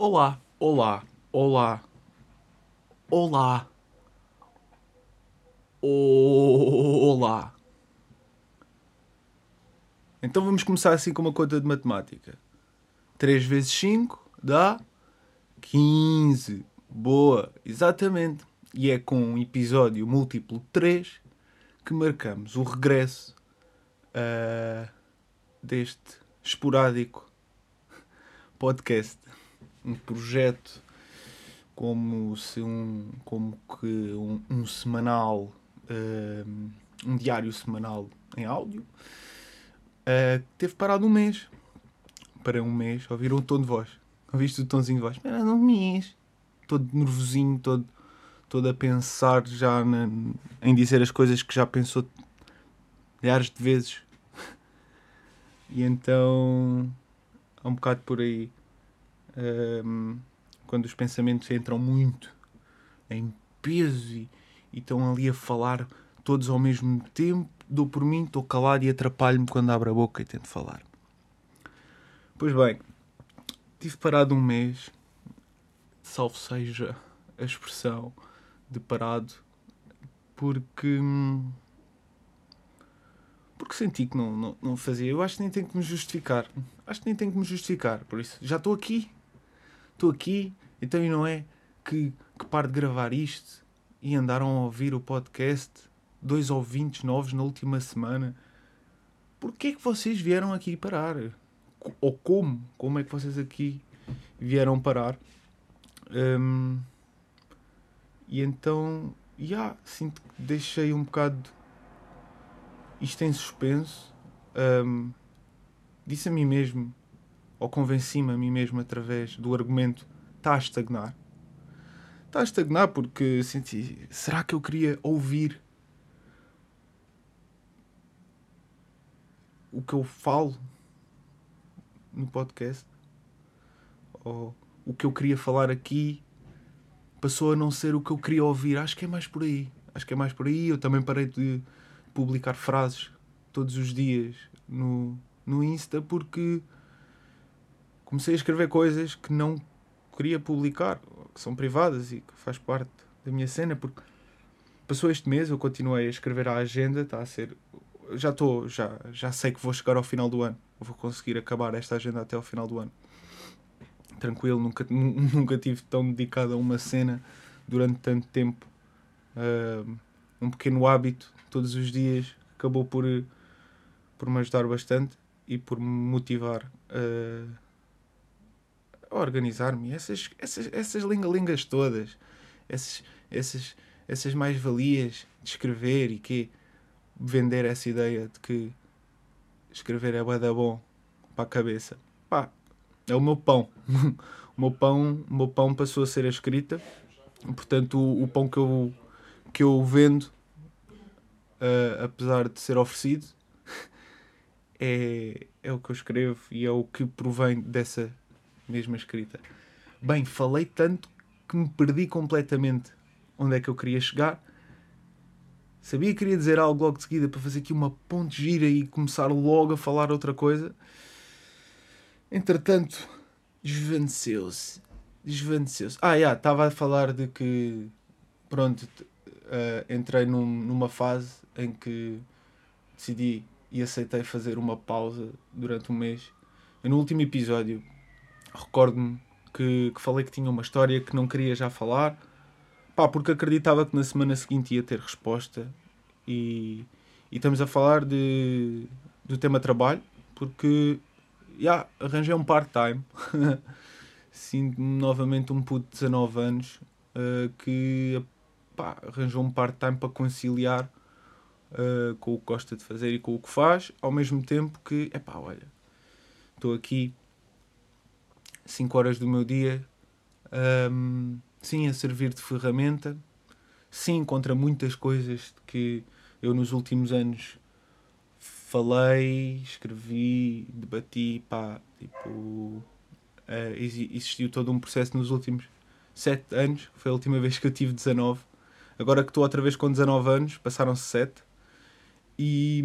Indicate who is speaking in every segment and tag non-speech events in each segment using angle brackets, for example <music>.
Speaker 1: Olá, olá, olá, olá, olá. Então vamos começar assim com uma conta de matemática. 3 vezes 5 dá 15. Boa, exatamente. E é com um episódio múltiplo 3 que marcamos o regresso uh, deste esporádico podcast um projeto como se um como que um, um semanal uh, um diário semanal em áudio uh, teve parado um mês. Para um mês ouviram o tom de voz. Ouviste o tomzinho de voz? Era um mês. Todo nervosinho todo todo a pensar já na, em dizer as coisas que já pensou milhares de vezes. <laughs> E então é um bocado por aí um, quando os pensamentos entram muito em peso e, e estão ali a falar todos ao mesmo tempo, dou por mim, estou calado e atrapalho-me quando abro a boca e tento falar. Pois bem, tive parado um mês, salvo seja a expressão de parado, porque. Porque senti que não, não, não fazia. Eu acho que nem tenho que me justificar. Acho que nem tenho que me justificar. Por isso, já estou aqui, estou aqui, então e não é que, que paro de gravar isto e andaram a ouvir o podcast, dois ouvintes novos na última semana. Porquê é que vocês vieram aqui parar? Ou como? Como é que vocês aqui vieram parar? Um, e então, já, yeah, sinto que deixei um bocado isto em suspenso. Um, disse a mim mesmo ou convenci-me a mim mesmo através do argumento está a estagnar. Está a estagnar porque senti, será que eu queria ouvir o que eu falo no podcast? Ou o que eu queria falar aqui passou a não ser o que eu queria ouvir? Acho que é mais por aí. Acho que é mais por aí. Eu também parei de publicar frases todos os dias no, no Insta porque comecei a escrever coisas que não queria publicar, que são privadas e que faz parte da minha cena, porque passou este mês, eu continuei a escrever a agenda, está a ser. Já estou, já, já sei que vou chegar ao final do ano. Vou conseguir acabar esta agenda até ao final do ano. Tranquilo, nunca, <laughs> nunca tive tão dedicado a uma cena durante tanto tempo. Uh, um pequeno hábito, todos os dias, acabou por, por me ajudar bastante e por me motivar. Uh, organizar-me. Essas, essas, essas lingalingas todas, essas, essas, essas mais-valias de escrever e que vender essa ideia de que escrever é bué bom para a cabeça. Pá, é o meu pão. <laughs> o meu pão, o meu pão passou a ser a escrita. Portanto, o, o pão que eu, que eu vendo, uh, apesar de ser oferecido, <laughs> é, é o que eu escrevo e é o que provém dessa mesma escrita. Bem, falei tanto que me perdi completamente onde é que eu queria chegar. Sabia que queria dizer algo logo de seguida para fazer aqui uma ponte gira e começar logo a falar outra coisa. Entretanto, desvaneceu-se. Desvaneceu-se. Ah, já, estava a falar de que. Pronto, uh, entrei num, numa fase em que decidi e aceitei fazer uma pausa durante um mês. Eu, no último episódio, recordo-me que, que, falei que tinha uma história que não queria já falar, pá, porque acreditava que na semana seguinte ia ter resposta. E, e estamos a falar de, do tema trabalho, porque já arranjei um part-time. <laughs> Sinto-me novamente um puto de 19 anos uh, que pá, arranjou um part-time para conciliar uh, com o que gosta de fazer e com o que faz, ao mesmo tempo que, é pá, olha, estou aqui 5 horas do meu dia, um, sim, a servir de ferramenta, sim, contra muitas coisas que eu nos últimos anos falei, escrevi, debati, pá, tipo, uh, existiu todo um processo nos últimos 7 anos, foi a última <laughs> vez que eu tive 19, agora que estou outra vez com 19 anos, passaram-se 7, e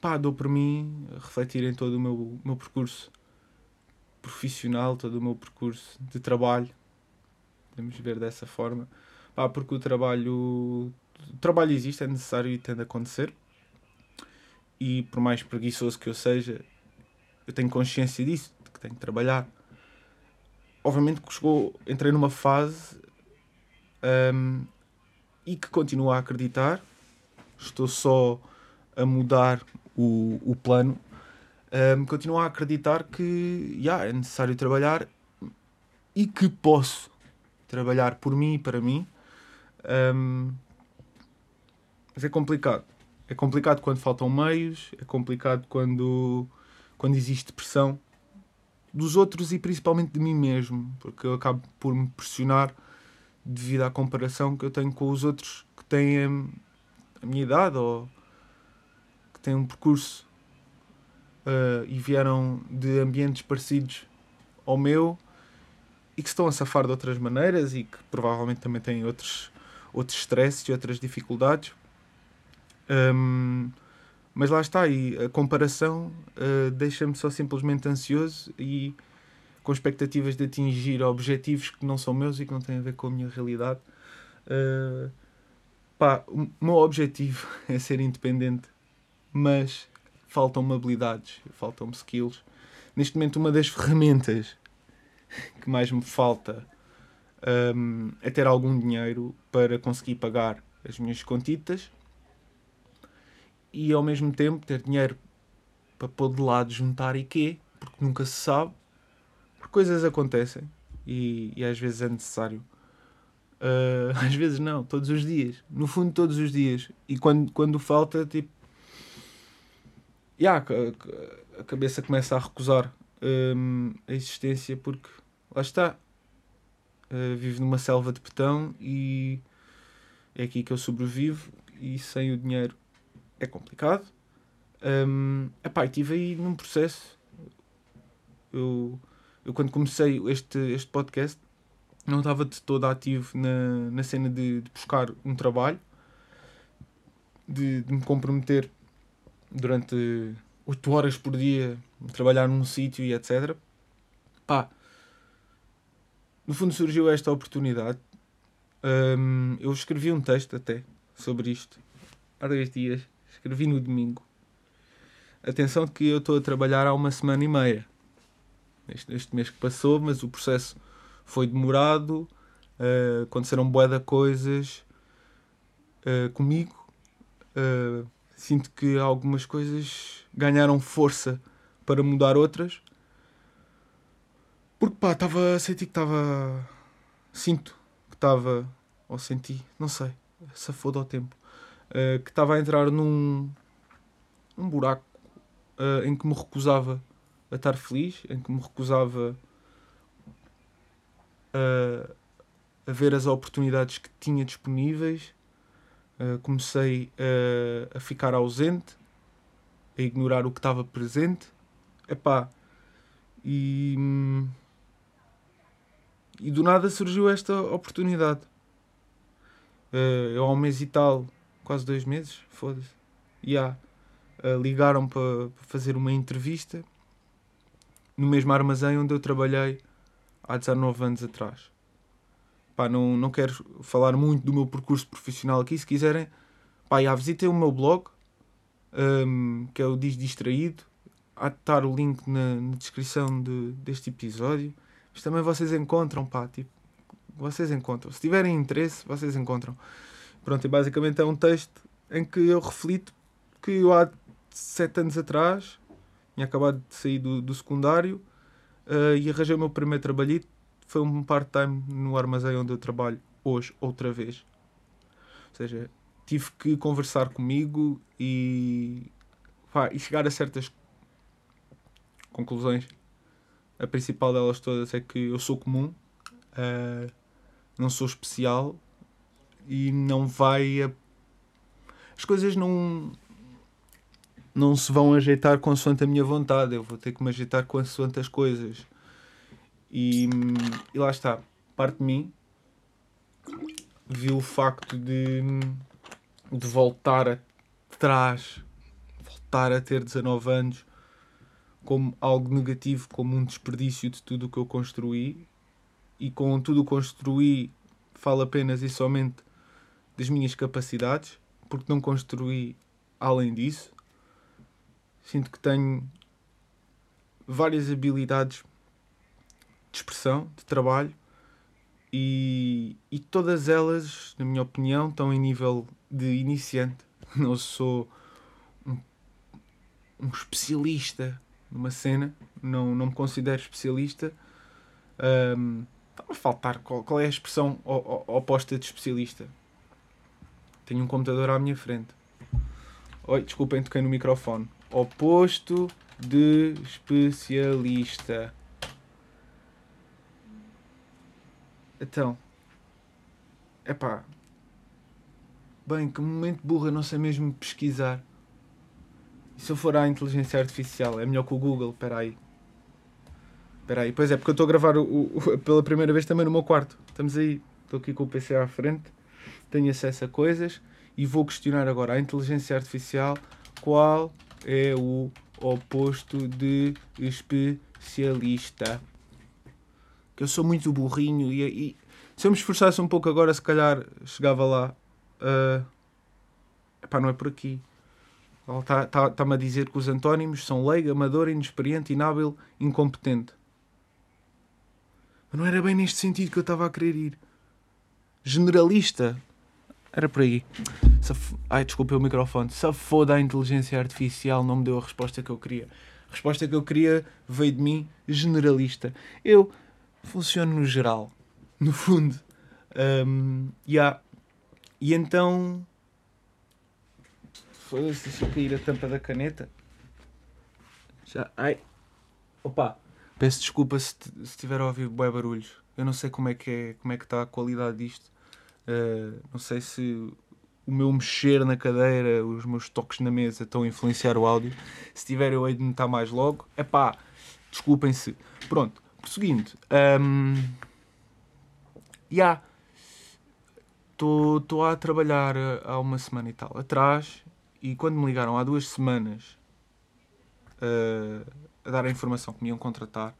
Speaker 1: pá, dou por mim refletir em todo o meu, meu percurso profissional, todo o meu percurso de trabalho. Podemos ver dessa forma. Pá, porque o trabalho. O trabalho existe, é necessário e tem de acontecer. E por mais preguiçoso que eu seja, eu tenho consciência disso, de que tenho que trabalhar. Obviamente que chegou, entrei numa fase um, e que continuo a acreditar. Estou só a mudar o, o plano. Um, continuo a acreditar que yeah, é necessário trabalhar e que posso trabalhar por mim e para mim. Um, mas é complicado. É complicado quando faltam meios, é complicado quando, quando existe pressão dos outros e principalmente de mim mesmo, porque eu acabo por me pressionar devido à comparação que eu tenho com os outros que têm a minha idade ou que têm um percurso uh, e vieram de ambientes parecidos ao meu e que estão a safar de outras maneiras e que provavelmente também têm outros, outros stresses e outras dificuldades. Um, mas lá está, e a comparação uh, deixa-me só simplesmente ansioso e com expectativas de atingir objetivos que não são meus e que não têm a ver com a minha realidade. Uh, pá, o meu objetivo <laughs> é ser independente, mas faltam-me habilidades, faltam-me skills. Neste momento, uma das <laughs> ferramentas que mais me falta um, é ter algum dinheiro para conseguir pagar as minhas contitas e ao mesmo tempo ter dinheiro para pôr de lado, juntar e quê, porque nunca se sabe, porque coisas acontecem e, e às vezes é necessário. Uh, <laughs> às vezes não, todos os dias. No fundo, todos os dias. E quando, quando falta, tipo. Yeah, a, a cabeça começa a recusar um, a existência porque lá está. Uh, vivo numa selva de betão e é aqui que eu sobrevivo e sem o dinheiro é complicado. Um, epá, estive aí num processo. Eu, eu quando comecei este, este podcast não estava de todo ativo na, na cena de, de buscar um trabalho, de, de me comprometer durante 8 horas por dia, trabalhar num sítio e etc. Pá, no fundo surgiu esta oportunidade. Um, eu escrevi um texto até sobre isto há dois dias. Escrevi no domingo. Atenção que eu estou a trabalhar há uma semana e meia. Este, este mês que passou, mas o processo foi demorado. Uh, aconteceram de coisas uh, comigo. Uh, sinto que algumas coisas ganharam força para mudar outras. Porque pá, estava. Senti que estava. Sinto que estava. Ou senti, não sei. Safou ao tempo. Uh, que estava a entrar num. num buraco uh, em que me recusava a estar feliz, em que me recusava a, a ver as oportunidades que tinha disponíveis. Uh, comecei a, a ficar ausente, a ignorar o que estava presente. Epá, e. E do nada surgiu esta oportunidade. Uh, eu há um mês e tal, quase dois meses, foda-se, yeah, uh, ligaram para pa fazer uma entrevista no mesmo armazém onde eu trabalhei há 19 anos atrás. Pá, não, não quero falar muito do meu percurso profissional aqui, se quiserem, pá, já, visitem o meu blog, um, que é o Diz Distraído, há de estar o link na, na descrição de, deste episódio. Mas também vocês encontram, pá, tipo, vocês encontram. Se tiverem interesse, vocês encontram. Pronto, e basicamente é um texto em que eu reflito que eu há sete anos atrás tinha acabado de sair do, do secundário uh, e arranjei o meu primeiro trabalhito. Foi um part-time no armazém onde eu trabalho hoje, outra vez. Ou seja, tive que conversar comigo e, pá, e chegar a certas conclusões a principal delas todas é que eu sou comum, uh, não sou especial e não vai. A... As coisas não. não se vão ajeitar consoante a minha vontade. Eu vou ter que me ajeitar consoante as coisas. E, e lá está. Parte de mim viu o facto de, de voltar atrás, voltar a ter 19 anos como algo negativo, como um desperdício de tudo o que eu construí. E com tudo o que construí, falo apenas e somente das minhas capacidades, porque não construí além disso. Sinto que tenho várias habilidades de expressão, de trabalho, e, e todas elas, na minha opinião, estão em nível de iniciante. <laughs> Não sou um, um especialista numa cena, não, não me considero especialista. Um, Está-me a faltar qual, qual é a expressão oposta de especialista. Tenho um computador à minha frente. Oi, desculpem, toquei no microfone. Oposto de especialista. Então. Epá. Bem, que momento burro, eu não sei mesmo pesquisar. E se eu for à inteligência artificial? É melhor que o Google, espera aí. Espera aí, pois é, porque eu estou a gravar o, o, pela primeira vez também no meu quarto. Estamos aí, estou aqui com o PC à frente, tenho acesso a coisas e vou questionar agora à inteligência artificial qual é o oposto de especialista. Que eu sou muito burrinho e, e se eu me esforçasse um pouco agora, se calhar chegava lá. Uh, epá, não é por aqui. Está-me tá, tá a dizer que os antónimos são leigo, amador, inexperiente, inábil, incompetente. Mas não era bem neste sentido que eu estava a querer ir. Generalista. Era por aí. Saf... Ai, desculpe o microfone. Se foda a inteligência artificial não me deu a resposta que eu queria. A resposta que eu queria veio de mim, generalista. Eu funciono no geral. No fundo. Um, yeah. E então Foda-se, deixa cair a tampa da caneta. Já. Ai. Opa! Peço desculpa se, se estiver a ouvir bué barulhos. Eu não sei como é que é, como é que está a qualidade disto. Uh, não sei se o meu mexer na cadeira, os meus toques na mesa estão a influenciar o áudio. Se tiver, eu hei de notar mais logo. É pá, desculpem-se. Pronto, prosseguindo. Um, yeah. Estou a trabalhar há uma semana e tal atrás e quando me ligaram há duas semanas uh, a dar a informação que me iam contratar,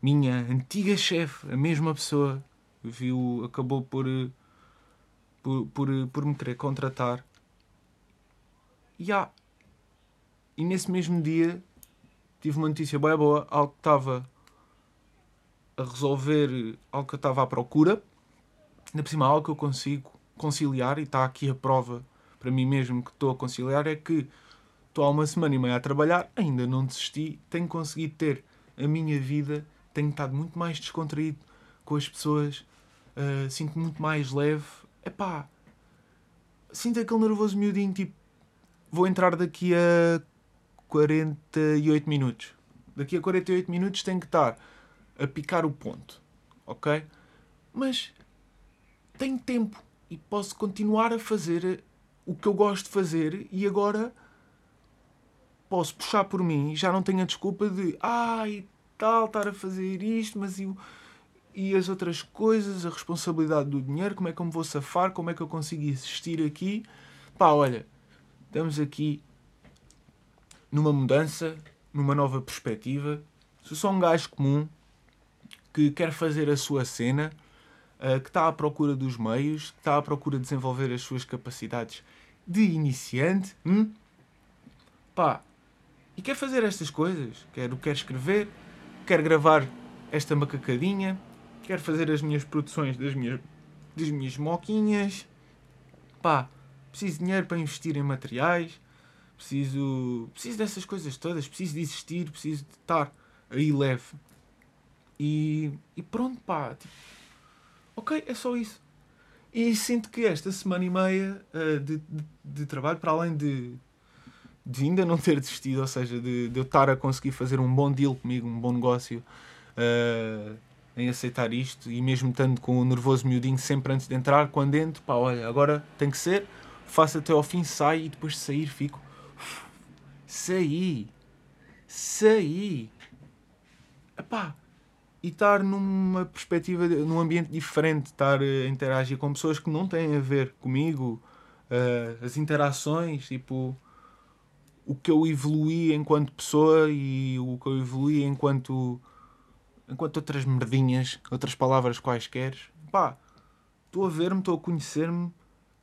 Speaker 1: minha antiga chefe, a mesma pessoa, viu, acabou por, por, por, por me querer contratar. E, ah, e nesse mesmo dia tive uma notícia bem boa, algo que estava a resolver, algo que eu estava à procura, ainda por cima algo que eu consigo conciliar e está aqui a prova para mim mesmo que estou a conciliar é que estou há uma semana e meia a trabalhar, ainda não desisti, tenho conseguido ter a minha vida, tenho estado muito mais descontraído com as pessoas, uh, sinto muito mais leve. Epá, sinto aquele nervoso miudinho, tipo, vou entrar daqui a 48 minutos. Daqui a 48 minutos tenho que estar a picar o ponto, ok? Mas tenho tempo e posso continuar a fazer o que eu gosto de fazer e agora posso puxar por mim e já não tenho a desculpa de ai tal, estar a fazer isto, mas e, e as outras coisas, a responsabilidade do dinheiro, como é que eu me vou safar, como é que eu consigo existir aqui. Pá, olha, estamos aqui numa mudança, numa nova perspectiva. Sou só um gajo comum que quer fazer a sua cena uh, que está à procura dos meios, que está à procura de desenvolver as suas capacidades de iniciante, hum? pá, e quer fazer estas coisas. Quer, quer escrever, quer gravar esta macacadinha, quer fazer as minhas produções das minhas, das minhas moquinhas, pá, preciso de dinheiro para investir em materiais, preciso, preciso dessas coisas todas, preciso de existir, preciso de estar aí leve. E, e pronto, pá, tipo, Ok, é só isso. E sinto que esta semana e meia uh, de, de, de, trabalho, para além de, de ainda não ter desistido, ou seja, de, de eu estar a conseguir fazer um bom deal comigo, um bom negócio, uh, em aceitar isto, e mesmo estando com o nervoso miudinho sempre antes de entrar, quando entro, pá, olha, agora tem que ser, faço até ao fim, saio e depois de sair fico. Saí! Saí! Epá, e estar numa perspectiva, num ambiente diferente, estar a interagir com pessoas que não têm a ver comigo, uh, as interações, tipo, o que eu evoluí enquanto pessoa e o que eu evoluí enquanto enquanto outras merdinhas, outras palavras quaisquer. Pá, estou a ver-me, estou a conhecer-me,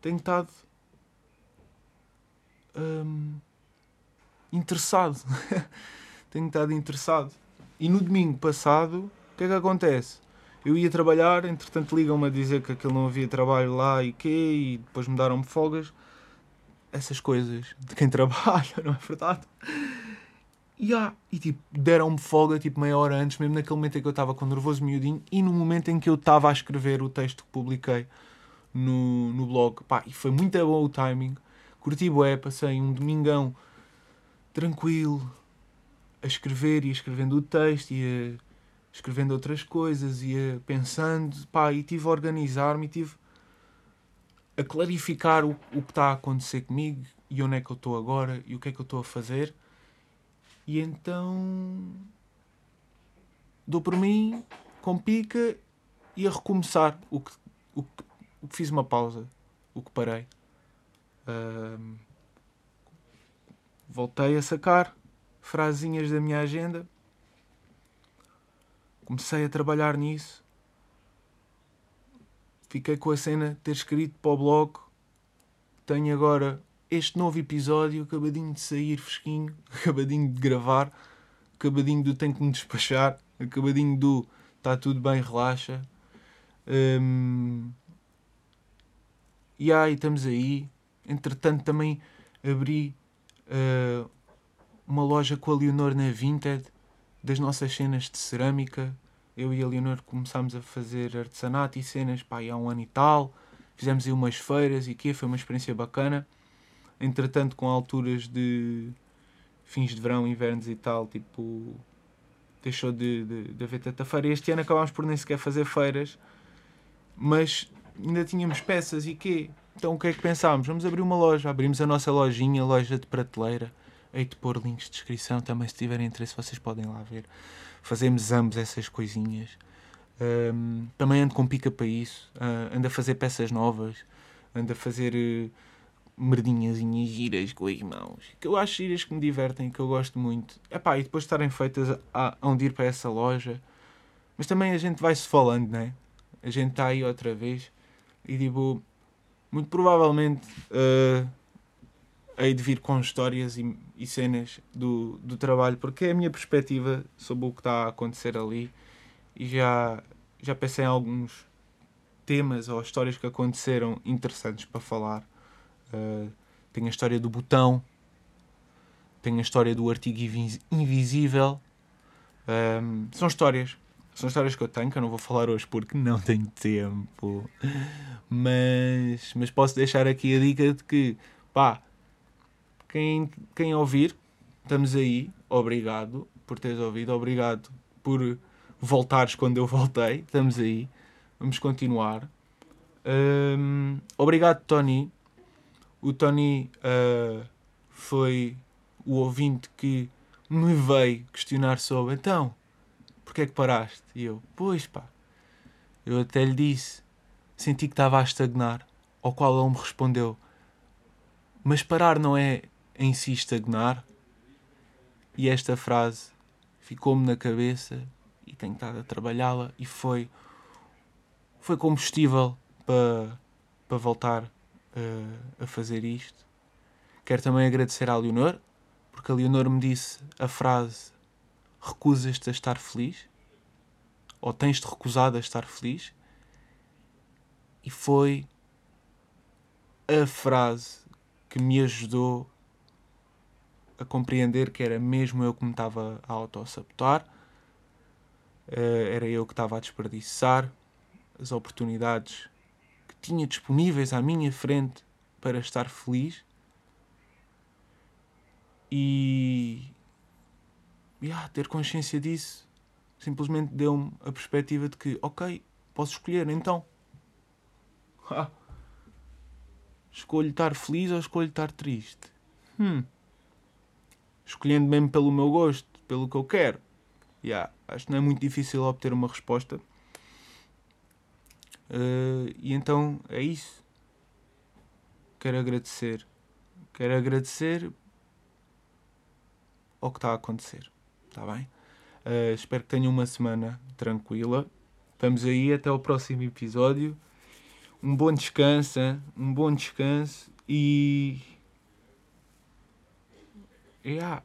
Speaker 1: tenho estado hum, interessado. <laughs> tenho estado interessado. E no domingo passado, o que é que acontece? Eu ia trabalhar, entretanto ligam-me a dizer que aquilo não havia trabalho lá e quê, e depois me deram-me folgas. Essas coisas de quem <laughs> trabalha, não é verdade? E, ah, e tipo, deram-me folga tipo meia hora antes, mesmo naquele momento em que eu estava com nervoso miudinho e no momento em que eu estava a escrever o texto que publiquei no, no blog. Pá, e foi muito bom o timing. Curti bué, passei um domingão tranquilo a escrever e escrevendo o texto e escrevendo outras coisas e pensando, pá, e tive a organizar-me e tive a clarificar o, o que está a acontecer comigo e onde é que eu estou agora e o que é que eu estou a fazer. E então dou por mim com pica e a recomeçar o que, o que, o que fiz uma pausa, o que parei. Um, voltei a sacar frasinhas da minha agenda Comecei a trabalhar nisso. Fiquei com a cena de ter escrito para o blog. Tenho agora este novo episódio, acabadinho de sair fresquinho, <laughs> acabadinho de gravar, acabadinho do tenho que me despachar, acabadinho do está tudo bem, relaxa. Um, e aí estamos aí. Entretanto também abri uh, uma loja com a Leonor na Vinted das nossas cenas de cerâmica. Eu e a Leonor começámos a fazer artesanato e cenas pá, há um ano e tal. Fizemos aí umas feiras e que foi uma experiência bacana. Entretanto, com alturas de fins de verão, invernos e tal, tipo, deixou de, de, de haver tanta feira. Este ano acabámos por nem sequer fazer feiras, mas ainda tínhamos peças e quê? Então o que é que pensámos? Vamos abrir uma loja. Abrimos a nossa lojinha, loja de prateleira Hei de pôr links de descrição também, se tiverem interesse, vocês podem lá ver. Fazemos ambos essas coisinhas. Um, também ando com pica para isso. Uh, ando a fazer peças novas. Ando a fazer uh, merdinhas e giras com as mãos. Que eu acho giras que me divertem, que eu gosto muito. Epá, e depois de estarem feitas, há, há de ir para essa loja. Mas também a gente vai-se falando, né? A gente está aí outra vez. E tipo, muito provavelmente. Uh, hei de vir com histórias e, e, cenas do, do trabalho, porque é a minha perspectiva sobre o que está a acontecer ali e já, já pensei em alguns temas ou histórias que aconteceram interessantes para falar. Uh, tem a história do botão, tem a história do artigo invisível. Um, são histórias. São histórias que eu tenho, que eu não vou falar hoje porque não tenho tempo. Mas, mas posso deixar aqui a dica de que, pá, quem, quem ouvir, estamos aí. Obrigado por teres ouvido. Obrigado por voltares quando eu voltei. Estamos aí. Vamos continuar. Um, obrigado, Tony. O Tony uh, foi o ouvinte que me veio questionar sobre então, porque é que paraste? E eu, pois pá, eu até lhe disse, senti que estava a estagnar, ao qual ele me respondeu, mas parar não é em si estagnar. E esta frase ficou-me na cabeça e tenho estado a trabalhá-la e foi, foi combustível para, para voltar uh, a fazer isto. Quero também agradecer à Leonor, porque a Leonor me disse a frase recusas-te a estar feliz ou tens-te recusado a estar feliz e foi a frase que me ajudou a compreender que era mesmo eu que me estava a autossabotar, uh, era eu que estava a desperdiçar as oportunidades que tinha disponíveis à minha frente para estar feliz. E, e ah, ter consciência disso simplesmente deu-me a perspectiva de que, ok, posso escolher então. <laughs> Ah, escolho estar feliz ou escolho estar triste? Hum escolhendo mesmo pelo meu gosto, pelo que eu quero. Yeah, acho que não é muito difícil obter uma resposta. Uh, e então é isso. Quero agradecer. Quero agradecer ao que está a acontecer. Está bem? Uh, espero que tenham uma semana tranquila. Vamos aí até o próximo episódio. Um bom descanso, um bom descanso e. Yeah.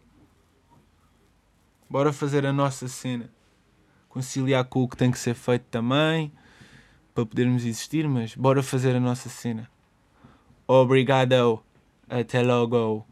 Speaker 1: Bora fazer a nossa cena. Conciliar com o que tem que ser feito também para podermos existir, mas bora fazer a nossa cena. Obrigado. Até logo.